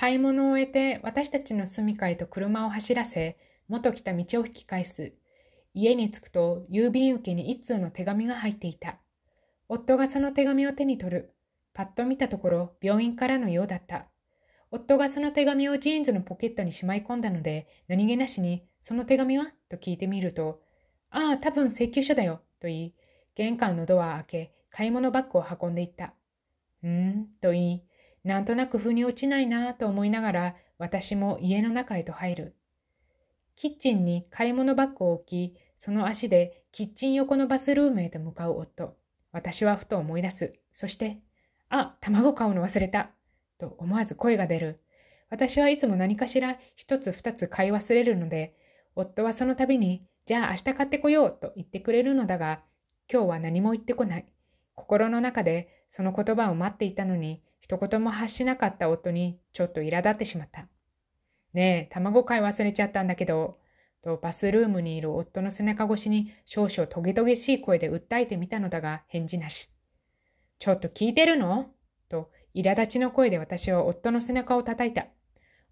買い物を終えて私たちの住処へと車を走らせ、元来た道を引き返す。家に着くと郵便受けに一通の手紙が入っていた。夫がその手紙を手に取る。パッと見たところ病院からのようだった。夫がその手紙をジーンズのポケットにしまい込んだので、何気なしに、その手紙は？と聞いてみると、ああ、多分請求書だよ、と言い、玄関のドアを開け、買い物バッグを運んでいった。うーん、と言い、なんとなく腑に落ちないなぁと思いながら、私も家の中へと入る。キッチンに買い物バッグを置き、その足でキッチン横のバスルームへと向かう夫。私はふと思い出す。そして、あ、卵買うの忘れた。と思わず声が出る。私はいつも何かしら一つ二つ買い忘れるので、夫はその度に、じゃあ明日買ってこようと言ってくれるのだが、今日は何も言ってこない。心の中でその言葉を待っていたのに、一言も発しなかった夫にちょっと苛立ってしまった。ねえ、卵買い忘れちゃったんだけど、とバスルームにいる夫の背中越しに少々トゲトゲしい声で訴えてみたのだが返事なし。ちょっと聞いてるの？と苛立ちの声で私は夫の背中を叩いた。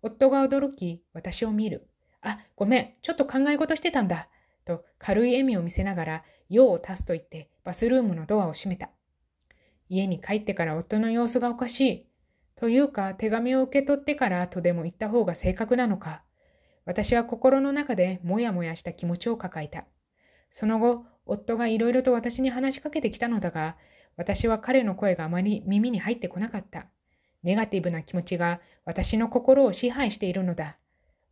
夫が驚き、私を見る。あ、ごめん、ちょっと考え事してたんだ。と軽い笑みを見せながら用を足すと言ってバスルームのドアを閉めた。家に帰ってから夫の様子がおかしい。というか手紙を受け取ってからとでも言った方が正確なのか。私は心の中でもやもやした気持ちを抱えた。その後、夫がいろいろと私に話しかけてきたのだが、私は彼の声があまり耳に入ってこなかった。ネガティブな気持ちが私の心を支配しているのだ。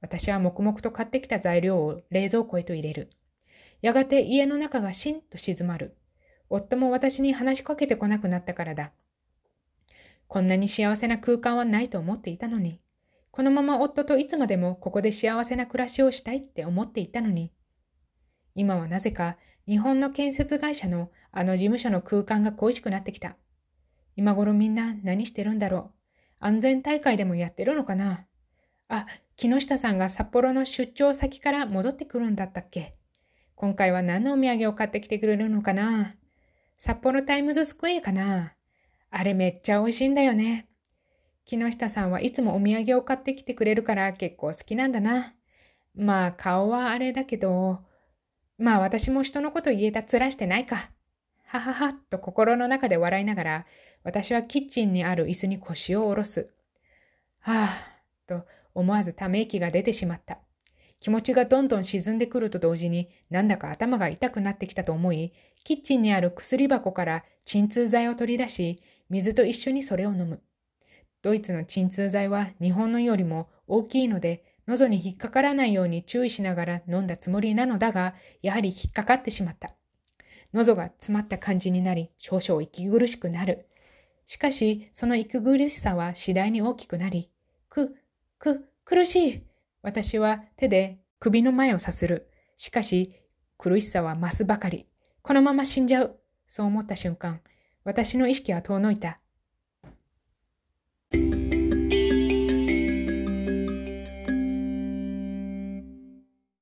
私は黙々と買ってきた材料を冷蔵庫へと入れる。やがて家の中がしんと静まる。夫も私に話しかけてこなくなったからだ。こんなに幸せな空間はないと思っていたのに。このまま夫といつまでもここで幸せな暮らしをしたいって思っていたのに。今はなぜか日本の建設会社のあの事務所の空間が恋しくなってきた。今頃みんな何してるんだろう。安全大会でもやってるのかなあ、木下さんが札幌の出張先から戻ってくるんだったっけ今回は何のお土産を買ってきてくれるのかな札幌タイムズスクエアかなあれめっちゃ美味しいんだよね。木下さんはいつもお土産を買ってきてくれるから結構好きなんだな。まあ顔はあれだけど、まあ私も人のこと言えたつらしてないか。はははと心の中で笑いながら、私はキッチンにある椅子に腰を下ろす。はぁ、と思わずため息が出てしまった。気持ちがどんどん沈んでくると同時に、なんだか頭が痛くなってきたと思い、キッチンにある薬箱から鎮痛剤を取り出し、水と一緒にそれを飲む。ドイツの鎮痛剤は日本のよりも大きいので、喉に引っかからないように注意しながら飲んだつもりなのだが、やはり引っかかってしまった。喉が詰まった感じになり、少々息苦しくなる。しかし、その息苦しさは次第に大きくなり、く、く、苦しい。私は手で首の前をさする。しかし、苦しさは増すばかり。このまま死んじゃう。そう思った瞬間、私の意識は遠のいた。